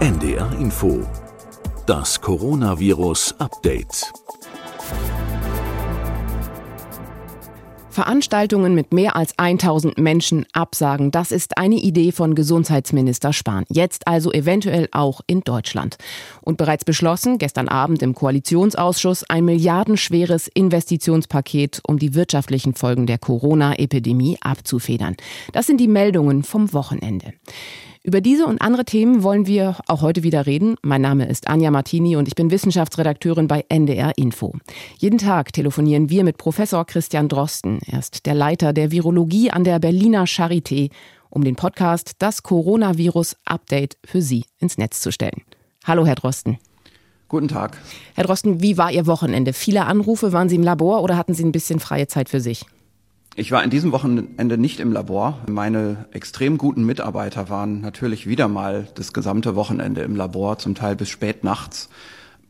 NDR Info. Das Coronavirus Update. Veranstaltungen mit mehr als 1000 Menschen absagen, das ist eine Idee von Gesundheitsminister Spahn. Jetzt also eventuell auch in Deutschland. Und bereits beschlossen, gestern Abend im Koalitionsausschuss, ein milliardenschweres Investitionspaket, um die wirtschaftlichen Folgen der Corona-Epidemie abzufedern. Das sind die Meldungen vom Wochenende. Über diese und andere Themen wollen wir auch heute wieder reden. Mein Name ist Anja Martini und ich bin Wissenschaftsredakteurin bei NDR Info. Jeden Tag telefonieren wir mit Professor Christian Drosten. Er ist der Leiter der Virologie an der Berliner Charité, um den Podcast Das Coronavirus Update für Sie ins Netz zu stellen. Hallo, Herr Drosten. Guten Tag. Herr Drosten, wie war Ihr Wochenende? Viele Anrufe, waren Sie im Labor oder hatten Sie ein bisschen freie Zeit für sich? Ich war in diesem Wochenende nicht im Labor. Meine extrem guten Mitarbeiter waren natürlich wieder mal das gesamte Wochenende im Labor, zum Teil bis spät nachts.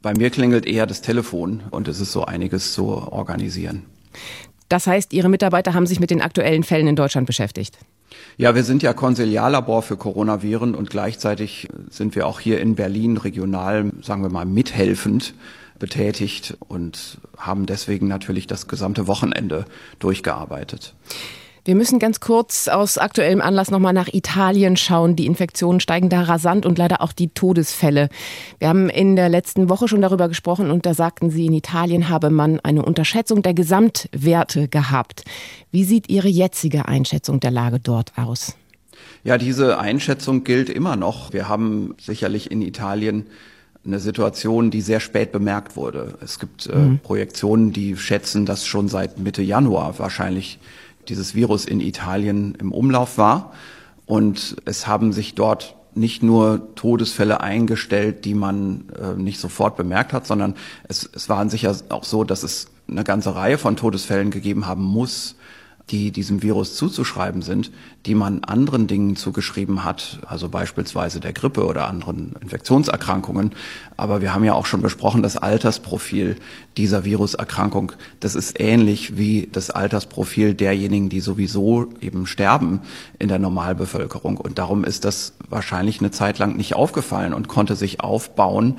Bei mir klingelt eher das Telefon und es ist so einiges zu organisieren. Das heißt, Ihre Mitarbeiter haben sich mit den aktuellen Fällen in Deutschland beschäftigt? Ja, wir sind ja Konsiliarlabor für Coronaviren und gleichzeitig sind wir auch hier in Berlin regional, sagen wir mal, mithelfend betätigt und haben deswegen natürlich das gesamte Wochenende durchgearbeitet. Wir müssen ganz kurz aus aktuellem Anlass nochmal nach Italien schauen. Die Infektionen steigen da rasant und leider auch die Todesfälle. Wir haben in der letzten Woche schon darüber gesprochen und da sagten Sie, in Italien habe man eine Unterschätzung der Gesamtwerte gehabt. Wie sieht Ihre jetzige Einschätzung der Lage dort aus? Ja, diese Einschätzung gilt immer noch. Wir haben sicherlich in Italien eine Situation, die sehr spät bemerkt wurde. Es gibt äh, mhm. Projektionen, die schätzen, dass schon seit Mitte Januar wahrscheinlich dieses Virus in Italien im Umlauf war. Und es haben sich dort nicht nur Todesfälle eingestellt, die man äh, nicht sofort bemerkt hat, sondern es, es war sicher auch so, dass es eine ganze Reihe von Todesfällen gegeben haben muss, die diesem Virus zuzuschreiben sind, die man anderen Dingen zugeschrieben hat, also beispielsweise der Grippe oder anderen Infektionserkrankungen. Aber wir haben ja auch schon besprochen, das Altersprofil dieser Viruserkrankung, das ist ähnlich wie das Altersprofil derjenigen, die sowieso eben sterben in der Normalbevölkerung. Und darum ist das wahrscheinlich eine Zeit lang nicht aufgefallen und konnte sich aufbauen.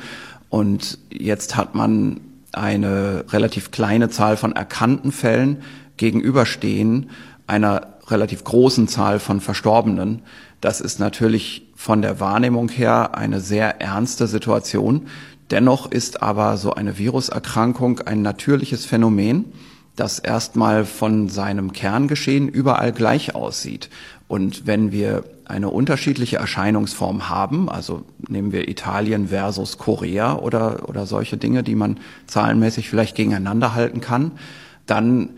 Und jetzt hat man eine relativ kleine Zahl von erkannten Fällen, gegenüberstehen einer relativ großen Zahl von Verstorbenen. Das ist natürlich von der Wahrnehmung her eine sehr ernste Situation. Dennoch ist aber so eine Viruserkrankung ein natürliches Phänomen, das erstmal von seinem Kerngeschehen überall gleich aussieht. Und wenn wir eine unterschiedliche Erscheinungsform haben, also nehmen wir Italien versus Korea oder, oder solche Dinge, die man zahlenmäßig vielleicht gegeneinander halten kann, dann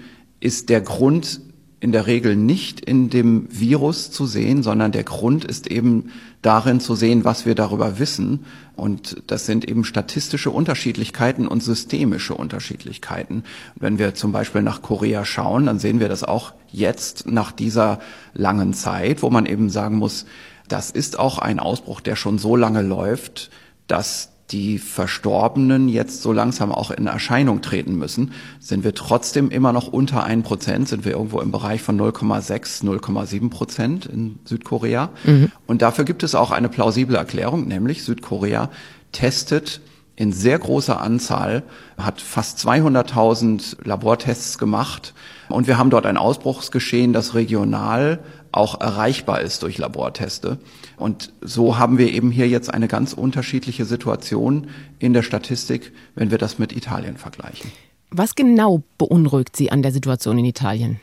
ist der Grund in der Regel nicht in dem Virus zu sehen, sondern der Grund ist eben darin zu sehen, was wir darüber wissen. Und das sind eben statistische Unterschiedlichkeiten und systemische Unterschiedlichkeiten. Wenn wir zum Beispiel nach Korea schauen, dann sehen wir das auch jetzt nach dieser langen Zeit, wo man eben sagen muss, das ist auch ein Ausbruch, der schon so lange läuft, dass die Verstorbenen jetzt so langsam auch in Erscheinung treten müssen, sind wir trotzdem immer noch unter 1 Prozent, sind wir irgendwo im Bereich von 0,6, 0,7 Prozent in Südkorea. Mhm. Und dafür gibt es auch eine plausible Erklärung, nämlich Südkorea testet in sehr großer Anzahl, hat fast 200.000 Labortests gemacht und wir haben dort ein Ausbruchsgeschehen, das regional auch erreichbar ist durch Laborteste. Und so haben wir eben hier jetzt eine ganz unterschiedliche Situation in der Statistik, wenn wir das mit Italien vergleichen. Was genau beunruhigt Sie an der Situation in Italien?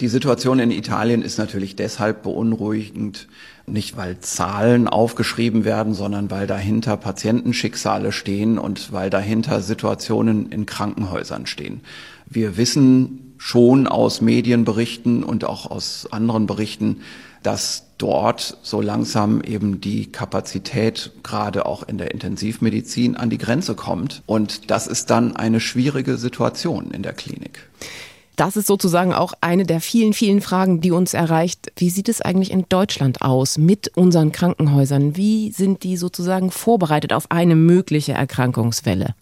Die Situation in Italien ist natürlich deshalb beunruhigend, nicht weil Zahlen aufgeschrieben werden, sondern weil dahinter Patientenschicksale stehen und weil dahinter Situationen in Krankenhäusern stehen. Wir wissen schon aus Medienberichten und auch aus anderen Berichten, dass dort so langsam eben die Kapazität gerade auch in der Intensivmedizin an die Grenze kommt. Und das ist dann eine schwierige Situation in der Klinik. Das ist sozusagen auch eine der vielen, vielen Fragen, die uns erreicht. Wie sieht es eigentlich in Deutschland aus mit unseren Krankenhäusern? Wie sind die sozusagen vorbereitet auf eine mögliche Erkrankungswelle?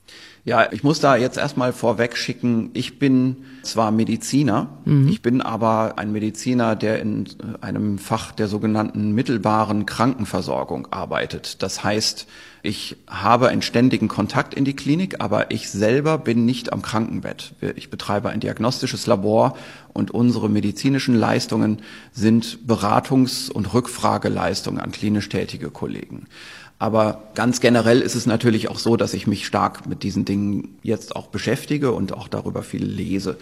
Ja, ich muss da jetzt erstmal vorweg schicken, ich bin zwar Mediziner, mhm. ich bin aber ein Mediziner, der in einem Fach der sogenannten mittelbaren Krankenversorgung arbeitet. Das heißt, ich habe einen ständigen Kontakt in die Klinik, aber ich selber bin nicht am Krankenbett. Ich betreibe ein diagnostisches Labor und unsere medizinischen Leistungen sind Beratungs- und Rückfrageleistungen an klinisch tätige Kollegen. Aber ganz generell ist es natürlich auch so, dass ich mich stark mit diesen Dingen jetzt auch beschäftige und auch darüber viel lese.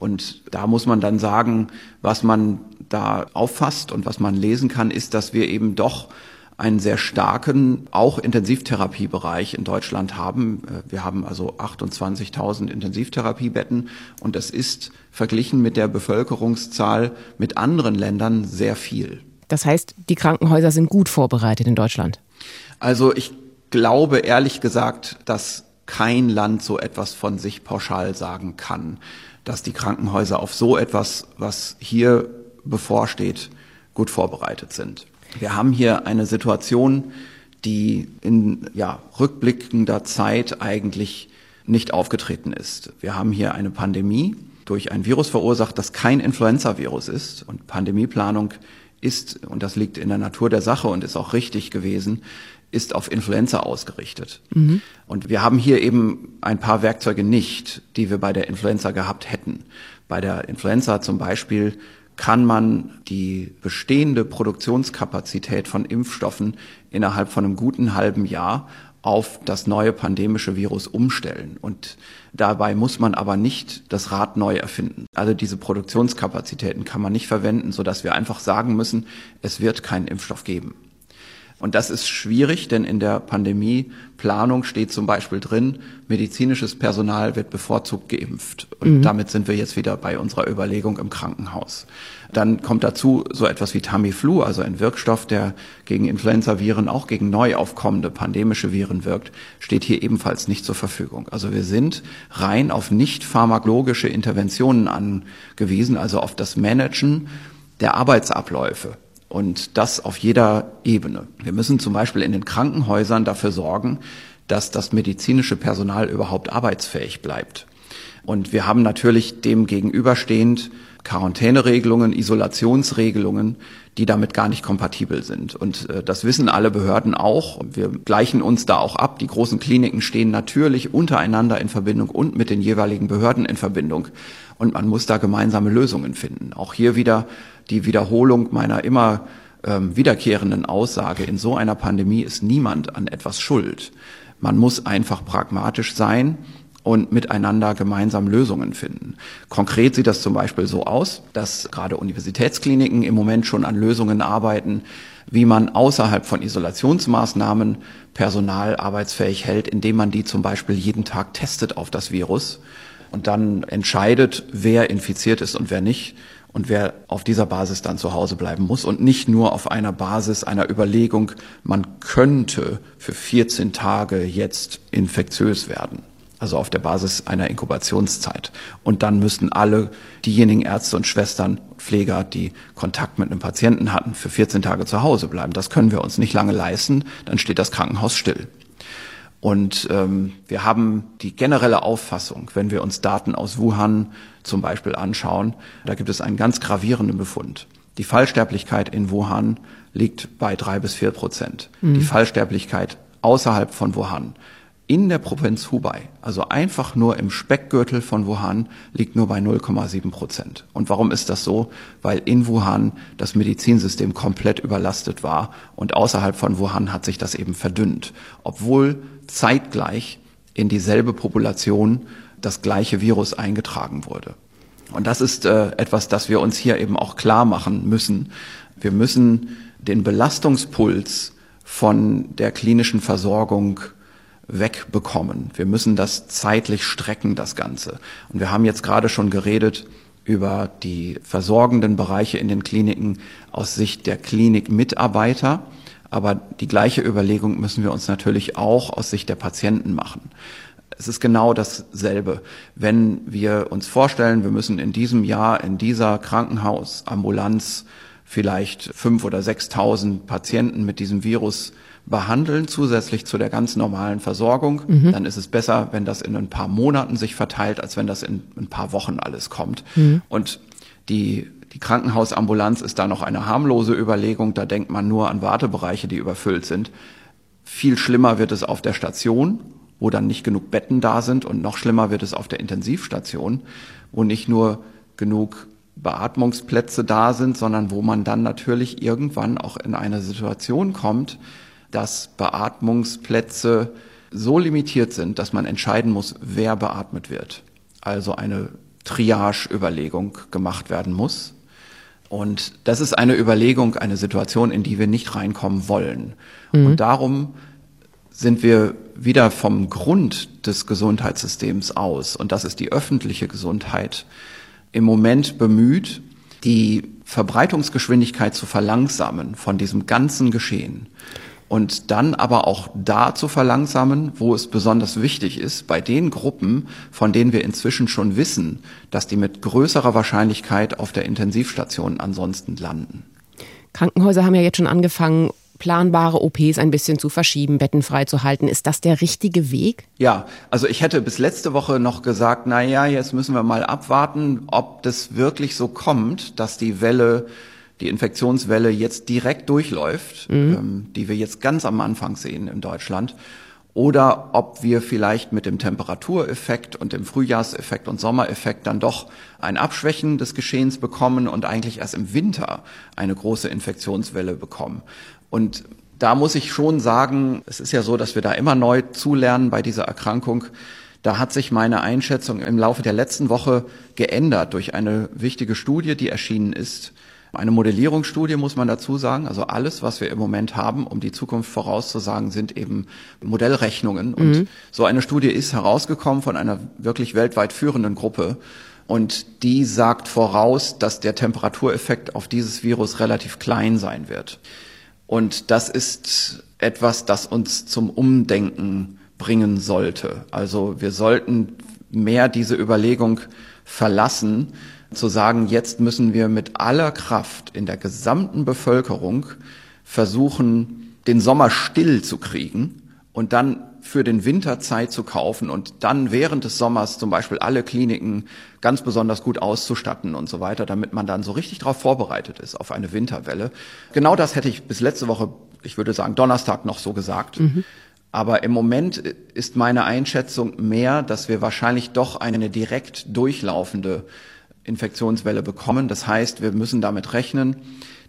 Und da muss man dann sagen, was man da auffasst und was man lesen kann, ist, dass wir eben doch einen sehr starken, auch Intensivtherapiebereich in Deutschland haben. Wir haben also 28.000 Intensivtherapiebetten und das ist verglichen mit der Bevölkerungszahl mit anderen Ländern sehr viel. Das heißt, die Krankenhäuser sind gut vorbereitet in Deutschland. Also ich glaube ehrlich gesagt, dass kein Land so etwas von sich pauschal sagen kann, dass die Krankenhäuser auf so etwas, was hier bevorsteht, gut vorbereitet sind. Wir haben hier eine Situation, die in ja, rückblickender Zeit eigentlich nicht aufgetreten ist. Wir haben hier eine Pandemie durch ein Virus verursacht, das kein Influenza-Virus ist. Und Pandemieplanung ist, und das liegt in der Natur der Sache und ist auch richtig gewesen, ist auf Influenza ausgerichtet. Mhm. Und wir haben hier eben ein paar Werkzeuge nicht, die wir bei der Influenza gehabt hätten. Bei der Influenza zum Beispiel kann man die bestehende Produktionskapazität von Impfstoffen innerhalb von einem guten halben Jahr auf das neue pandemische Virus umstellen. Und dabei muss man aber nicht das Rad neu erfinden. Also diese Produktionskapazitäten kann man nicht verwenden, sodass wir einfach sagen müssen, es wird keinen Impfstoff geben. Und das ist schwierig, denn in der Pandemieplanung steht zum Beispiel drin, medizinisches Personal wird bevorzugt geimpft. Und mhm. damit sind wir jetzt wieder bei unserer Überlegung im Krankenhaus. Dann kommt dazu so etwas wie Tamiflu, also ein Wirkstoff, der gegen Influenza-Viren, auch gegen neu aufkommende pandemische Viren wirkt, steht hier ebenfalls nicht zur Verfügung. Also wir sind rein auf nicht pharmakologische Interventionen angewiesen, also auf das Managen der Arbeitsabläufe. Und das auf jeder Ebene. Wir müssen zum Beispiel in den Krankenhäusern dafür sorgen, dass das medizinische Personal überhaupt arbeitsfähig bleibt. Und wir haben natürlich dem gegenüberstehend Quarantäneregelungen, Isolationsregelungen, die damit gar nicht kompatibel sind. Und äh, das wissen alle Behörden auch. Wir gleichen uns da auch ab. Die großen Kliniken stehen natürlich untereinander in Verbindung und mit den jeweiligen Behörden in Verbindung. Und man muss da gemeinsame Lösungen finden. Auch hier wieder die Wiederholung meiner immer ähm, wiederkehrenden Aussage, in so einer Pandemie ist niemand an etwas schuld. Man muss einfach pragmatisch sein und miteinander gemeinsam Lösungen finden. Konkret sieht das zum Beispiel so aus, dass gerade Universitätskliniken im Moment schon an Lösungen arbeiten, wie man außerhalb von Isolationsmaßnahmen Personal arbeitsfähig hält, indem man die zum Beispiel jeden Tag testet auf das Virus und dann entscheidet, wer infiziert ist und wer nicht und wer auf dieser Basis dann zu Hause bleiben muss und nicht nur auf einer Basis einer Überlegung, man könnte für 14 Tage jetzt infektiös werden. Also auf der Basis einer Inkubationszeit. Und dann müssten alle diejenigen Ärzte und Schwestern, Pfleger, die Kontakt mit einem Patienten hatten, für 14 Tage zu Hause bleiben. Das können wir uns nicht lange leisten. Dann steht das Krankenhaus still. Und ähm, wir haben die generelle Auffassung, wenn wir uns Daten aus Wuhan zum Beispiel anschauen, da gibt es einen ganz gravierenden Befund. Die Fallsterblichkeit in Wuhan liegt bei drei bis vier Prozent. Mhm. Die Fallsterblichkeit außerhalb von Wuhan in der Provinz Hubei, also einfach nur im Speckgürtel von Wuhan, liegt nur bei 0,7 Prozent. Und warum ist das so? Weil in Wuhan das Medizinsystem komplett überlastet war und außerhalb von Wuhan hat sich das eben verdünnt, obwohl zeitgleich in dieselbe Population das gleiche Virus eingetragen wurde. Und das ist äh, etwas, das wir uns hier eben auch klar machen müssen. Wir müssen den Belastungspuls von der klinischen Versorgung wegbekommen. Wir müssen das zeitlich strecken, das Ganze. Und wir haben jetzt gerade schon geredet über die versorgenden Bereiche in den Kliniken aus Sicht der Klinikmitarbeiter. Aber die gleiche Überlegung müssen wir uns natürlich auch aus Sicht der Patienten machen. Es ist genau dasselbe. Wenn wir uns vorstellen, wir müssen in diesem Jahr in dieser Krankenhausambulanz vielleicht fünf oder sechstausend Patienten mit diesem Virus behandeln, zusätzlich zu der ganz normalen Versorgung, mhm. dann ist es besser, wenn das in ein paar Monaten sich verteilt, als wenn das in ein paar Wochen alles kommt. Mhm. Und die, die Krankenhausambulanz ist da noch eine harmlose Überlegung. Da denkt man nur an Wartebereiche, die überfüllt sind. Viel schlimmer wird es auf der Station, wo dann nicht genug Betten da sind. Und noch schlimmer wird es auf der Intensivstation, wo nicht nur genug Beatmungsplätze da sind, sondern wo man dann natürlich irgendwann auch in eine Situation kommt, dass Beatmungsplätze so limitiert sind, dass man entscheiden muss, wer beatmet wird. Also eine Triage-Überlegung gemacht werden muss. Und das ist eine Überlegung, eine Situation, in die wir nicht reinkommen wollen. Mhm. Und darum sind wir wieder vom Grund des Gesundheitssystems aus, und das ist die öffentliche Gesundheit, im Moment bemüht, die Verbreitungsgeschwindigkeit zu verlangsamen von diesem ganzen Geschehen und dann aber auch da zu verlangsamen, wo es besonders wichtig ist, bei den Gruppen, von denen wir inzwischen schon wissen, dass die mit größerer Wahrscheinlichkeit auf der Intensivstation ansonsten landen. Krankenhäuser haben ja jetzt schon angefangen, planbare OPs ein bisschen zu verschieben, Betten freizuhalten. Ist das der richtige Weg? Ja, also ich hätte bis letzte Woche noch gesagt, na ja, jetzt müssen wir mal abwarten, ob das wirklich so kommt, dass die Welle die Infektionswelle jetzt direkt durchläuft, mhm. ähm, die wir jetzt ganz am Anfang sehen in Deutschland, oder ob wir vielleicht mit dem Temperatureffekt und dem Frühjahrseffekt und Sommereffekt dann doch ein Abschwächen des Geschehens bekommen und eigentlich erst im Winter eine große Infektionswelle bekommen. Und da muss ich schon sagen, es ist ja so, dass wir da immer neu zulernen bei dieser Erkrankung. Da hat sich meine Einschätzung im Laufe der letzten Woche geändert durch eine wichtige Studie, die erschienen ist, eine Modellierungsstudie muss man dazu sagen. Also alles, was wir im Moment haben, um die Zukunft vorauszusagen, sind eben Modellrechnungen. Und mhm. so eine Studie ist herausgekommen von einer wirklich weltweit führenden Gruppe. Und die sagt voraus, dass der Temperatureffekt auf dieses Virus relativ klein sein wird. Und das ist etwas, das uns zum Umdenken bringen sollte. Also wir sollten mehr diese Überlegung verlassen, zu sagen, jetzt müssen wir mit aller Kraft in der gesamten Bevölkerung versuchen, den Sommer still zu kriegen und dann für den Winter Zeit zu kaufen und dann während des Sommers zum Beispiel alle Kliniken ganz besonders gut auszustatten und so weiter, damit man dann so richtig darauf vorbereitet ist auf eine Winterwelle. Genau das hätte ich bis letzte Woche, ich würde sagen Donnerstag noch so gesagt. Mhm. Aber im Moment ist meine Einschätzung mehr, dass wir wahrscheinlich doch eine direkt durchlaufende Infektionswelle bekommen. Das heißt, wir müssen damit rechnen,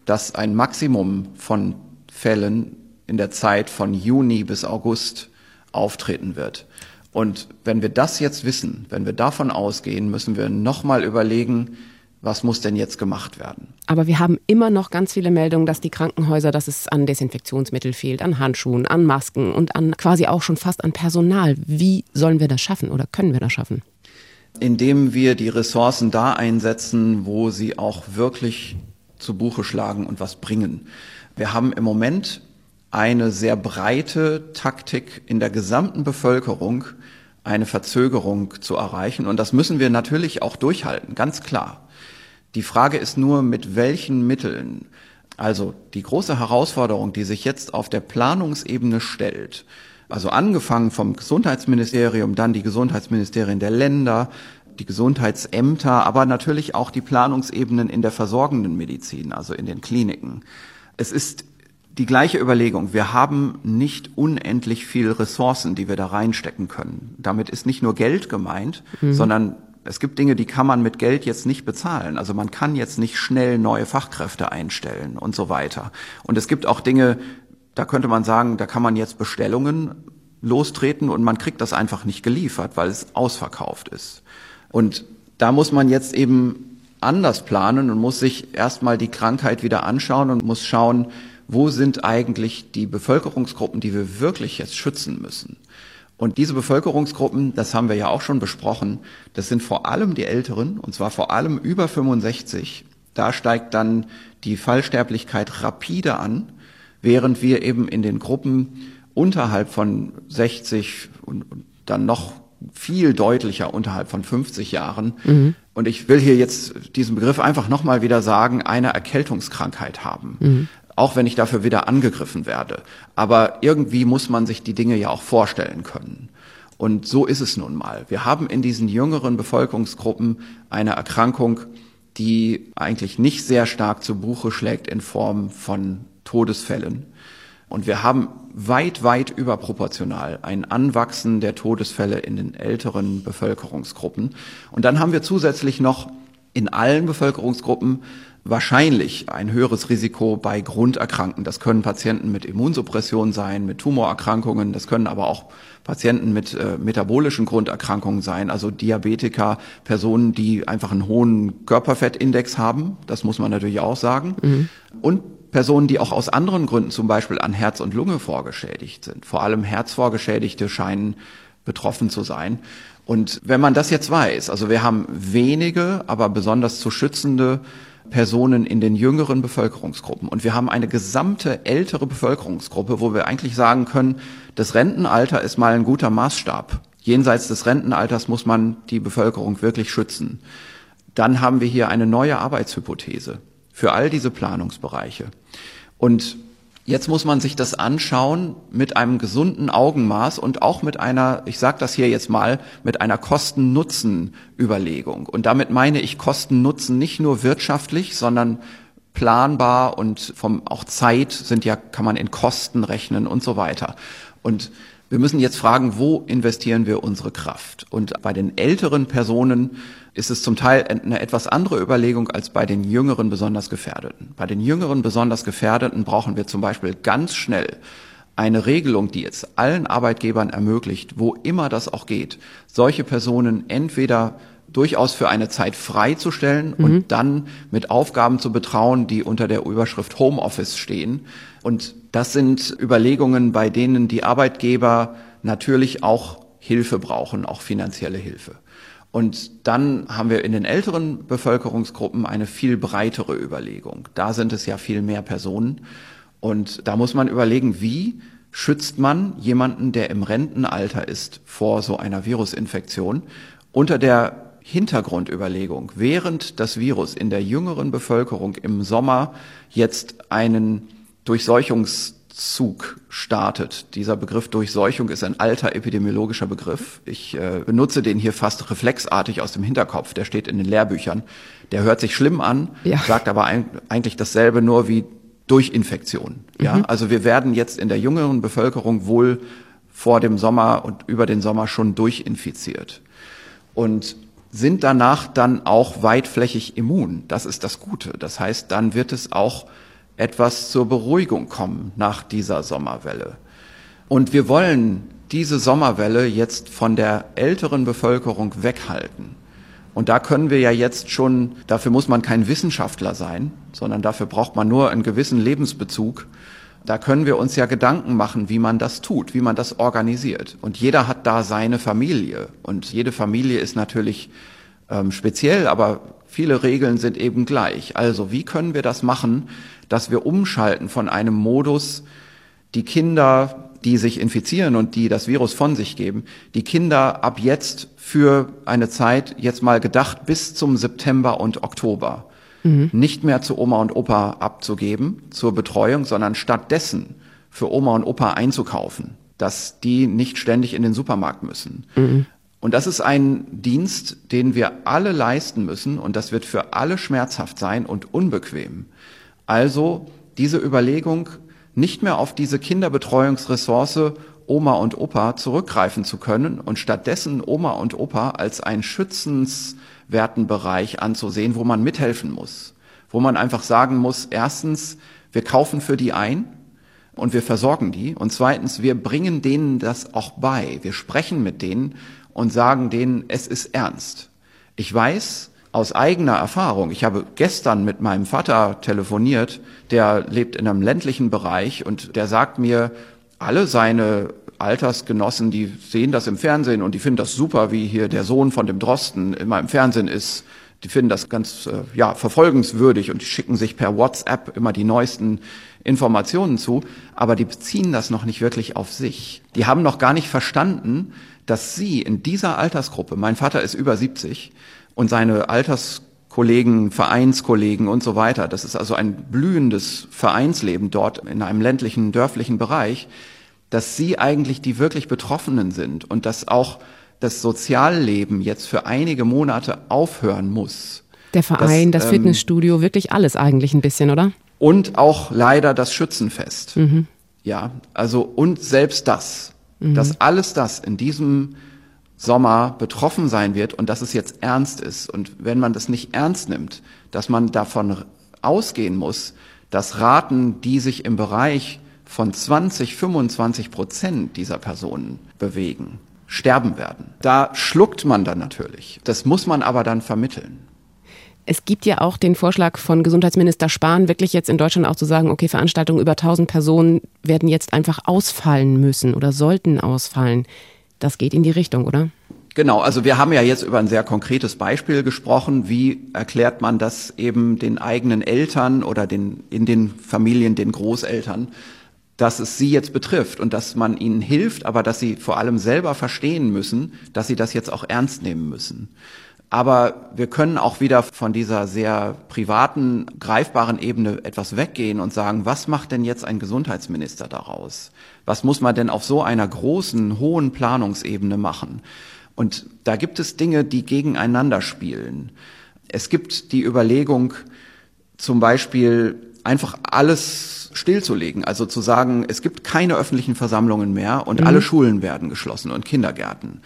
dass ein Maximum von Fällen in der Zeit von Juni bis August auftreten wird. Und wenn wir das jetzt wissen, wenn wir davon ausgehen, müssen wir nochmal überlegen, was muss denn jetzt gemacht werden? Aber wir haben immer noch ganz viele Meldungen, dass die Krankenhäuser, dass es an Desinfektionsmittel fehlt, an Handschuhen, an Masken und an quasi auch schon fast an Personal. Wie sollen wir das schaffen oder können wir das schaffen? Indem wir die Ressourcen da einsetzen, wo sie auch wirklich zu Buche schlagen und was bringen. Wir haben im Moment eine sehr breite Taktik in der gesamten Bevölkerung, eine Verzögerung zu erreichen. Und das müssen wir natürlich auch durchhalten, ganz klar. Die Frage ist nur, mit welchen Mitteln. Also die große Herausforderung, die sich jetzt auf der Planungsebene stellt, also angefangen vom Gesundheitsministerium, dann die Gesundheitsministerien der Länder, die Gesundheitsämter, aber natürlich auch die Planungsebenen in der versorgenden Medizin, also in den Kliniken. Es ist die gleiche Überlegung. Wir haben nicht unendlich viel Ressourcen, die wir da reinstecken können. Damit ist nicht nur Geld gemeint, mhm. sondern es gibt Dinge, die kann man mit Geld jetzt nicht bezahlen. Also man kann jetzt nicht schnell neue Fachkräfte einstellen und so weiter. Und es gibt auch Dinge, da könnte man sagen, da kann man jetzt Bestellungen lostreten und man kriegt das einfach nicht geliefert, weil es ausverkauft ist. Und da muss man jetzt eben anders planen und muss sich erstmal die Krankheit wieder anschauen und muss schauen, wo sind eigentlich die Bevölkerungsgruppen, die wir wirklich jetzt schützen müssen. Und diese Bevölkerungsgruppen, das haben wir ja auch schon besprochen, das sind vor allem die Älteren, und zwar vor allem über 65. Da steigt dann die Fallsterblichkeit rapide an während wir eben in den Gruppen unterhalb von 60 und, und dann noch viel deutlicher unterhalb von 50 Jahren. Mhm. Und ich will hier jetzt diesen Begriff einfach nochmal wieder sagen, eine Erkältungskrankheit haben. Mhm. Auch wenn ich dafür wieder angegriffen werde. Aber irgendwie muss man sich die Dinge ja auch vorstellen können. Und so ist es nun mal. Wir haben in diesen jüngeren Bevölkerungsgruppen eine Erkrankung, die eigentlich nicht sehr stark zu Buche schlägt in Form von Todesfällen. Und wir haben weit, weit überproportional ein Anwachsen der Todesfälle in den älteren Bevölkerungsgruppen. Und dann haben wir zusätzlich noch in allen Bevölkerungsgruppen wahrscheinlich ein höheres Risiko bei Grunderkrankten. Das können Patienten mit Immunsuppression sein, mit Tumorerkrankungen, das können aber auch Patienten mit äh, metabolischen Grunderkrankungen sein, also Diabetiker, Personen, die einfach einen hohen Körperfettindex haben, das muss man natürlich auch sagen. Mhm. Und Personen, die auch aus anderen Gründen zum Beispiel an Herz und Lunge vorgeschädigt sind. Vor allem Herzvorgeschädigte scheinen betroffen zu sein. Und wenn man das jetzt weiß, also wir haben wenige, aber besonders zu schützende Personen in den jüngeren Bevölkerungsgruppen und wir haben eine gesamte ältere Bevölkerungsgruppe, wo wir eigentlich sagen können, das Rentenalter ist mal ein guter Maßstab. Jenseits des Rentenalters muss man die Bevölkerung wirklich schützen. Dann haben wir hier eine neue Arbeitshypothese für all diese Planungsbereiche. Und jetzt muss man sich das anschauen mit einem gesunden Augenmaß und auch mit einer, ich sage das hier jetzt mal, mit einer Kosten-Nutzen-Überlegung. Und damit meine ich Kosten-Nutzen nicht nur wirtschaftlich, sondern planbar und vom auch Zeit sind ja kann man in Kosten rechnen und so weiter. Und wir müssen jetzt fragen, wo investieren wir unsere Kraft? Und bei den älteren Personen ist es zum Teil eine etwas andere Überlegung als bei den jüngeren besonders Gefährdeten. Bei den jüngeren besonders Gefährdeten brauchen wir zum Beispiel ganz schnell eine Regelung, die es allen Arbeitgebern ermöglicht, wo immer das auch geht, solche Personen entweder durchaus für eine Zeit freizustellen mhm. und dann mit Aufgaben zu betrauen, die unter der Überschrift Homeoffice stehen. Und das sind Überlegungen, bei denen die Arbeitgeber natürlich auch Hilfe brauchen, auch finanzielle Hilfe. Und dann haben wir in den älteren Bevölkerungsgruppen eine viel breitere Überlegung. Da sind es ja viel mehr Personen. Und da muss man überlegen, wie schützt man jemanden, der im Rentenalter ist, vor so einer Virusinfektion unter der Hintergrundüberlegung, während das Virus in der jüngeren Bevölkerung im Sommer jetzt einen Durchseuchungszug startet. Dieser Begriff Durchseuchung ist ein alter epidemiologischer Begriff. Ich äh, benutze den hier fast reflexartig aus dem Hinterkopf. Der steht in den Lehrbüchern. Der hört sich schlimm an, ja. sagt aber ein, eigentlich dasselbe nur wie Durchinfektion. Ja, mhm. also wir werden jetzt in der jüngeren Bevölkerung wohl vor dem Sommer und über den Sommer schon durchinfiziert. Und sind danach dann auch weitflächig immun. Das ist das Gute. Das heißt, dann wird es auch etwas zur Beruhigung kommen nach dieser Sommerwelle. Und wir wollen diese Sommerwelle jetzt von der älteren Bevölkerung weghalten. Und da können wir ja jetzt schon, dafür muss man kein Wissenschaftler sein, sondern dafür braucht man nur einen gewissen Lebensbezug. Da können wir uns ja Gedanken machen, wie man das tut, wie man das organisiert. Und jeder hat da seine Familie. Und jede Familie ist natürlich ähm, speziell, aber viele Regeln sind eben gleich. Also wie können wir das machen, dass wir umschalten von einem Modus, die Kinder, die sich infizieren und die das Virus von sich geben, die Kinder ab jetzt für eine Zeit, jetzt mal gedacht, bis zum September und Oktober, mhm. nicht mehr zu Oma und Opa abzugeben zur Betreuung, sondern stattdessen für Oma und Opa einzukaufen, dass die nicht ständig in den Supermarkt müssen. Mhm. Und das ist ein Dienst, den wir alle leisten müssen und das wird für alle schmerzhaft sein und unbequem. Also diese Überlegung, nicht mehr auf diese Kinderbetreuungsressource Oma und Opa zurückgreifen zu können und stattdessen Oma und Opa als einen schützenswerten Bereich anzusehen, wo man mithelfen muss, wo man einfach sagen muss, erstens, wir kaufen für die ein und wir versorgen die. Und zweitens, wir bringen denen das auch bei, wir sprechen mit denen und sagen denen, es ist ernst. Ich weiß, aus eigener Erfahrung, ich habe gestern mit meinem Vater telefoniert, der lebt in einem ländlichen Bereich und der sagt mir, alle seine Altersgenossen, die sehen das im Fernsehen und die finden das super, wie hier der Sohn von dem Drosten immer im Fernsehen ist, die finden das ganz äh, ja, verfolgenswürdig und die schicken sich per WhatsApp immer die neuesten Informationen zu, aber die beziehen das noch nicht wirklich auf sich. Die haben noch gar nicht verstanden, dass sie in dieser Altersgruppe, mein Vater ist über 70 und seine Alterskollegen, Vereinskollegen und so weiter, das ist also ein blühendes Vereinsleben dort in einem ländlichen, dörflichen Bereich, dass sie eigentlich die wirklich Betroffenen sind und dass auch das Sozialleben jetzt für einige Monate aufhören muss. Der Verein, das, das ähm, Fitnessstudio, wirklich alles eigentlich ein bisschen, oder? Und auch leider das Schützenfest. Mhm. Ja, also und selbst das, mhm. dass alles das in diesem Sommer betroffen sein wird und dass es jetzt ernst ist. Und wenn man das nicht ernst nimmt, dass man davon ausgehen muss, dass Raten, die sich im Bereich von 20, 25 Prozent dieser Personen bewegen, sterben werden. Da schluckt man dann natürlich. Das muss man aber dann vermitteln. Es gibt ja auch den Vorschlag von Gesundheitsminister Spahn, wirklich jetzt in Deutschland auch zu sagen, okay, Veranstaltungen über 1000 Personen werden jetzt einfach ausfallen müssen oder sollten ausfallen. Das geht in die Richtung, oder? Genau, also wir haben ja jetzt über ein sehr konkretes Beispiel gesprochen. Wie erklärt man das eben den eigenen Eltern oder den, in den Familien den Großeltern? dass es sie jetzt betrifft und dass man ihnen hilft, aber dass sie vor allem selber verstehen müssen, dass sie das jetzt auch ernst nehmen müssen. Aber wir können auch wieder von dieser sehr privaten, greifbaren Ebene etwas weggehen und sagen, was macht denn jetzt ein Gesundheitsminister daraus? Was muss man denn auf so einer großen, hohen Planungsebene machen? Und da gibt es Dinge, die gegeneinander spielen. Es gibt die Überlegung, zum Beispiel einfach alles stillzulegen. Also zu sagen, es gibt keine öffentlichen Versammlungen mehr und mhm. alle Schulen werden geschlossen und Kindergärten.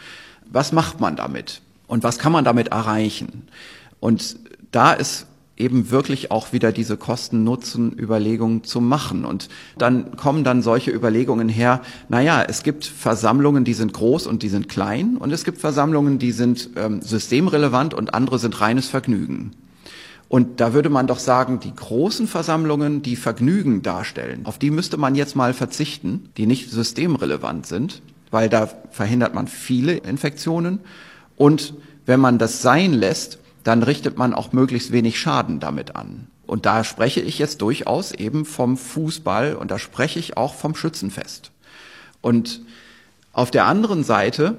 Was macht man damit? Und was kann man damit erreichen? Und da ist eben wirklich auch wieder diese Kosten-Nutzen-Überlegung zu machen. Und dann kommen dann solche Überlegungen her, naja, es gibt Versammlungen, die sind groß und die sind klein und es gibt Versammlungen, die sind ähm, systemrelevant und andere sind reines Vergnügen. Und da würde man doch sagen, die großen Versammlungen, die Vergnügen darstellen, auf die müsste man jetzt mal verzichten, die nicht systemrelevant sind, weil da verhindert man viele Infektionen. Und wenn man das sein lässt, dann richtet man auch möglichst wenig Schaden damit an. Und da spreche ich jetzt durchaus eben vom Fußball und da spreche ich auch vom Schützenfest. Und auf der anderen Seite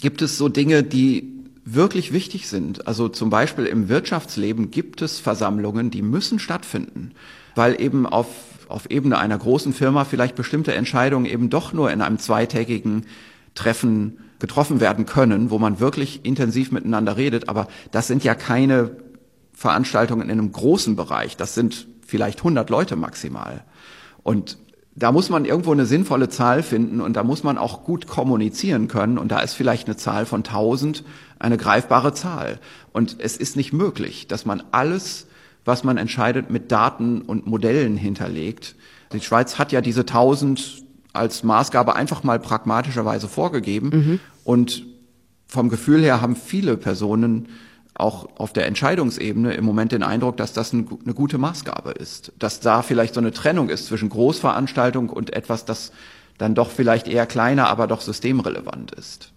gibt es so Dinge, die wirklich wichtig sind. Also zum Beispiel im Wirtschaftsleben gibt es Versammlungen, die müssen stattfinden, weil eben auf, auf Ebene einer großen Firma vielleicht bestimmte Entscheidungen eben doch nur in einem zweitägigen Treffen getroffen werden können, wo man wirklich intensiv miteinander redet. Aber das sind ja keine Veranstaltungen in einem großen Bereich. Das sind vielleicht 100 Leute maximal. Und da muss man irgendwo eine sinnvolle Zahl finden und da muss man auch gut kommunizieren können und da ist vielleicht eine Zahl von 1000 eine greifbare Zahl. Und es ist nicht möglich, dass man alles, was man entscheidet, mit Daten und Modellen hinterlegt. Die Schweiz hat ja diese 1000 als Maßgabe einfach mal pragmatischerweise vorgegeben mhm. Und vom Gefühl her haben viele Personen auch auf der Entscheidungsebene im Moment den Eindruck, dass das eine gute Maßgabe ist. Dass da vielleicht so eine Trennung ist zwischen Großveranstaltung und etwas, das dann doch vielleicht eher kleiner, aber doch systemrelevant ist.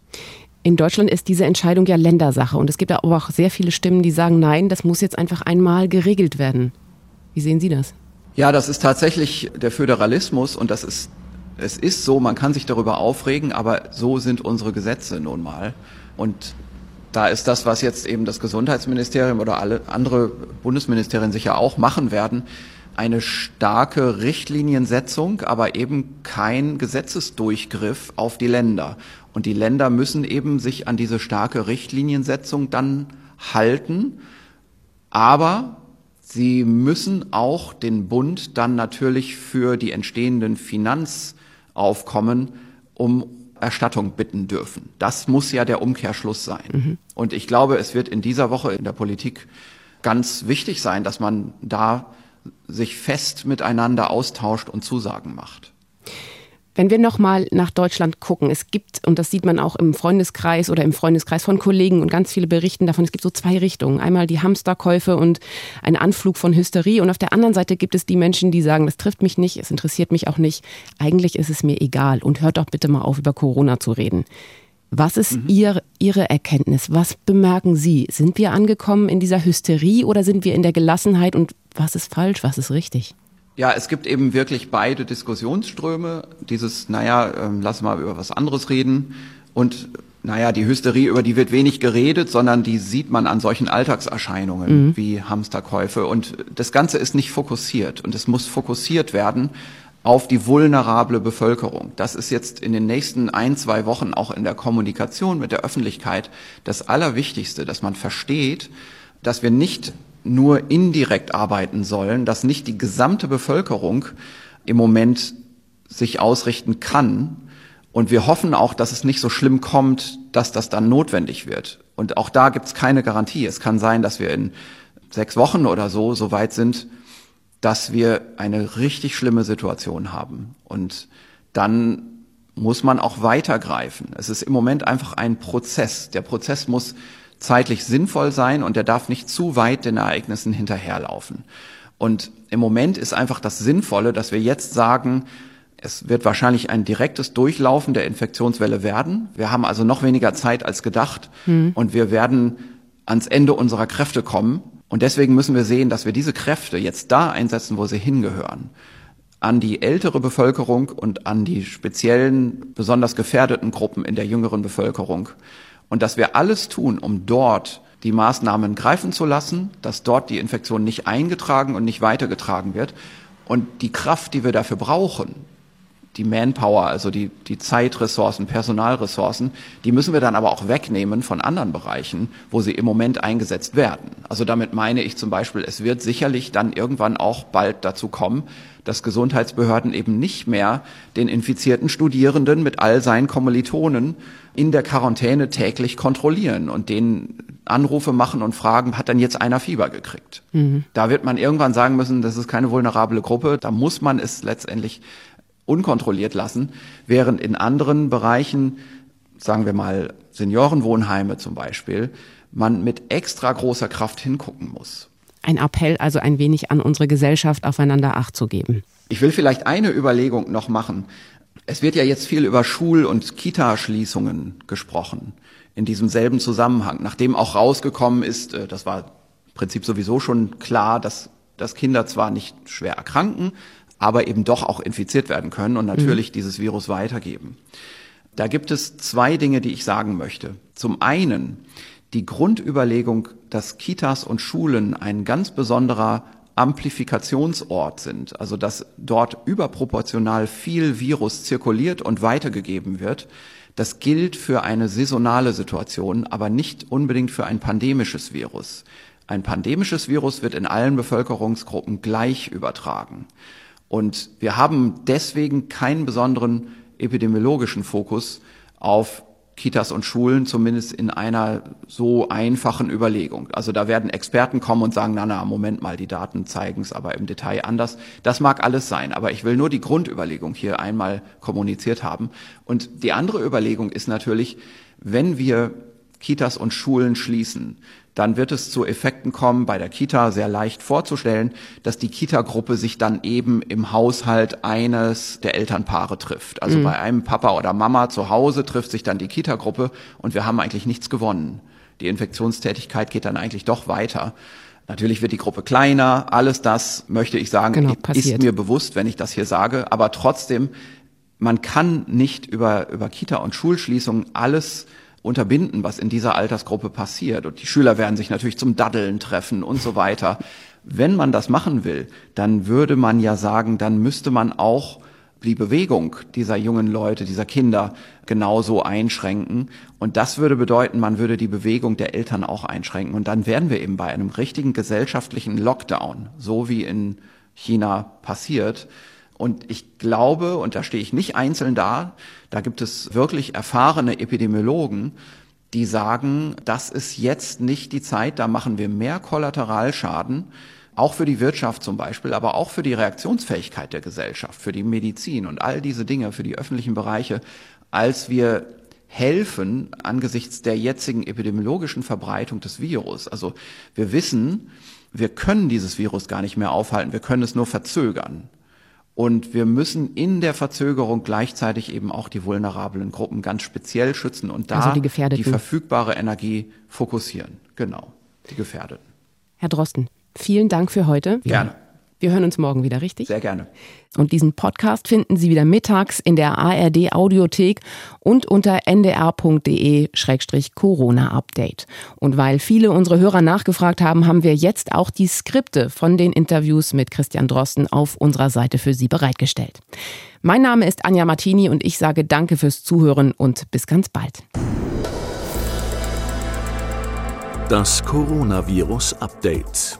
In Deutschland ist diese Entscheidung ja Ländersache und es gibt aber auch sehr viele Stimmen, die sagen, nein, das muss jetzt einfach einmal geregelt werden. Wie sehen Sie das? Ja, das ist tatsächlich der Föderalismus und das ist, es ist so, man kann sich darüber aufregen, aber so sind unsere Gesetze nun mal. Und da ist das, was jetzt eben das Gesundheitsministerium oder alle andere Bundesministerien sicher auch machen werden, eine starke Richtliniensetzung, aber eben kein Gesetzesdurchgriff auf die Länder. Und die Länder müssen eben sich an diese starke Richtliniensetzung dann halten. Aber sie müssen auch den Bund dann natürlich für die entstehenden Finanzaufkommen um Erstattung bitten dürfen. Das muss ja der Umkehrschluss sein. Mhm. Und ich glaube, es wird in dieser Woche in der Politik ganz wichtig sein, dass man da sich fest miteinander austauscht und Zusagen macht. Wenn wir nochmal nach Deutschland gucken, es gibt, und das sieht man auch im Freundeskreis oder im Freundeskreis von Kollegen und ganz viele berichten davon, es gibt so zwei Richtungen. Einmal die Hamsterkäufe und ein Anflug von Hysterie und auf der anderen Seite gibt es die Menschen, die sagen, das trifft mich nicht, es interessiert mich auch nicht, eigentlich ist es mir egal und hört doch bitte mal auf, über Corona zu reden. Was ist mhm. ihr, Ihre Erkenntnis? Was bemerken Sie? Sind wir angekommen in dieser Hysterie oder sind wir in der Gelassenheit und was ist falsch, was ist richtig? Ja, es gibt eben wirklich beide Diskussionsströme. Dieses, naja, ähm, lass mal über was anderes reden. Und naja, die Hysterie, über die wird wenig geredet, sondern die sieht man an solchen Alltagserscheinungen mhm. wie Hamsterkäufe. Und das Ganze ist nicht fokussiert. Und es muss fokussiert werden auf die vulnerable Bevölkerung. Das ist jetzt in den nächsten ein, zwei Wochen auch in der Kommunikation mit der Öffentlichkeit das Allerwichtigste, dass man versteht, dass wir nicht nur indirekt arbeiten sollen, dass nicht die gesamte Bevölkerung im Moment sich ausrichten kann. Und wir hoffen auch, dass es nicht so schlimm kommt, dass das dann notwendig wird. Und auch da gibt es keine Garantie. Es kann sein, dass wir in sechs Wochen oder so so weit sind, dass wir eine richtig schlimme Situation haben. Und dann muss man auch weitergreifen. Es ist im Moment einfach ein Prozess. Der Prozess muss zeitlich sinnvoll sein und der darf nicht zu weit den Ereignissen hinterherlaufen. Und im Moment ist einfach das Sinnvolle, dass wir jetzt sagen, es wird wahrscheinlich ein direktes Durchlaufen der Infektionswelle werden. Wir haben also noch weniger Zeit als gedacht hm. und wir werden ans Ende unserer Kräfte kommen. Und deswegen müssen wir sehen, dass wir diese Kräfte jetzt da einsetzen, wo sie hingehören. An die ältere Bevölkerung und an die speziellen, besonders gefährdeten Gruppen in der jüngeren Bevölkerung. Und dass wir alles tun, um dort die Maßnahmen greifen zu lassen, dass dort die Infektion nicht eingetragen und nicht weitergetragen wird. Und die Kraft, die wir dafür brauchen, die Manpower, also die, die Zeitressourcen, Personalressourcen, die müssen wir dann aber auch wegnehmen von anderen Bereichen, wo sie im Moment eingesetzt werden. Also damit meine ich zum Beispiel, es wird sicherlich dann irgendwann auch bald dazu kommen, dass Gesundheitsbehörden eben nicht mehr den infizierten Studierenden mit all seinen Kommilitonen in der Quarantäne täglich kontrollieren und denen Anrufe machen und fragen, hat dann jetzt einer Fieber gekriegt? Mhm. Da wird man irgendwann sagen müssen, das ist keine vulnerable Gruppe, da muss man es letztendlich unkontrolliert lassen, während in anderen Bereichen, sagen wir mal Seniorenwohnheime zum Beispiel, man mit extra großer Kraft hingucken muss. Ein Appell also ein wenig an unsere Gesellschaft, aufeinander Acht zu geben. Ich will vielleicht eine Überlegung noch machen. Es wird ja jetzt viel über Schul- und Kita-Schließungen gesprochen in diesem selben Zusammenhang, nachdem auch rausgekommen ist, äh, das war im Prinzip sowieso schon klar, dass, dass Kinder zwar nicht schwer erkranken, aber eben doch auch infiziert werden können und natürlich mhm. dieses Virus weitergeben. Da gibt es zwei Dinge, die ich sagen möchte. Zum einen die Grundüberlegung, dass Kitas und Schulen ein ganz besonderer Amplifikationsort sind, also dass dort überproportional viel Virus zirkuliert und weitergegeben wird, das gilt für eine saisonale Situation, aber nicht unbedingt für ein pandemisches Virus. Ein pandemisches Virus wird in allen Bevölkerungsgruppen gleich übertragen. Und wir haben deswegen keinen besonderen epidemiologischen Fokus auf Kitas und Schulen, zumindest in einer so einfachen Überlegung. Also da werden Experten kommen und sagen, na na, Moment mal, die Daten zeigen es aber im Detail anders. Das mag alles sein, aber ich will nur die Grundüberlegung hier einmal kommuniziert haben. Und die andere Überlegung ist natürlich, wenn wir Kitas und Schulen schließen, dann wird es zu Effekten kommen, bei der Kita sehr leicht vorzustellen, dass die Kita-Gruppe sich dann eben im Haushalt eines der Elternpaare trifft. Also mhm. bei einem Papa oder Mama zu Hause trifft sich dann die Kita-Gruppe und wir haben eigentlich nichts gewonnen. Die Infektionstätigkeit geht dann eigentlich doch weiter. Natürlich wird die Gruppe kleiner, alles das möchte ich sagen, genau, ist mir bewusst, wenn ich das hier sage, aber trotzdem, man kann nicht über, über Kita- und Schulschließungen alles unterbinden, was in dieser Altersgruppe passiert. Und die Schüler werden sich natürlich zum Daddeln treffen und so weiter. Wenn man das machen will, dann würde man ja sagen, dann müsste man auch die Bewegung dieser jungen Leute, dieser Kinder genauso einschränken. Und das würde bedeuten, man würde die Bewegung der Eltern auch einschränken. Und dann wären wir eben bei einem richtigen gesellschaftlichen Lockdown, so wie in China passiert. Und ich glaube, und da stehe ich nicht einzeln da, da gibt es wirklich erfahrene Epidemiologen, die sagen, das ist jetzt nicht die Zeit, da machen wir mehr Kollateralschaden, auch für die Wirtschaft zum Beispiel, aber auch für die Reaktionsfähigkeit der Gesellschaft, für die Medizin und all diese Dinge, für die öffentlichen Bereiche, als wir helfen angesichts der jetzigen epidemiologischen Verbreitung des Virus. Also wir wissen, wir können dieses Virus gar nicht mehr aufhalten, wir können es nur verzögern. Und wir müssen in der Verzögerung gleichzeitig eben auch die vulnerablen Gruppen ganz speziell schützen und da also die, die verfügbare Energie fokussieren. Genau, die Gefährdeten. Herr Drosten, vielen Dank für heute. Gerne. Wir hören uns morgen wieder, richtig? Sehr gerne. Und diesen Podcast finden Sie wieder mittags in der ARD Audiothek und unter ndr.de-corona-update. Und weil viele unserer Hörer nachgefragt haben, haben wir jetzt auch die Skripte von den Interviews mit Christian Drosten auf unserer Seite für Sie bereitgestellt. Mein Name ist Anja Martini und ich sage Danke fürs Zuhören und bis ganz bald. Das Coronavirus Update.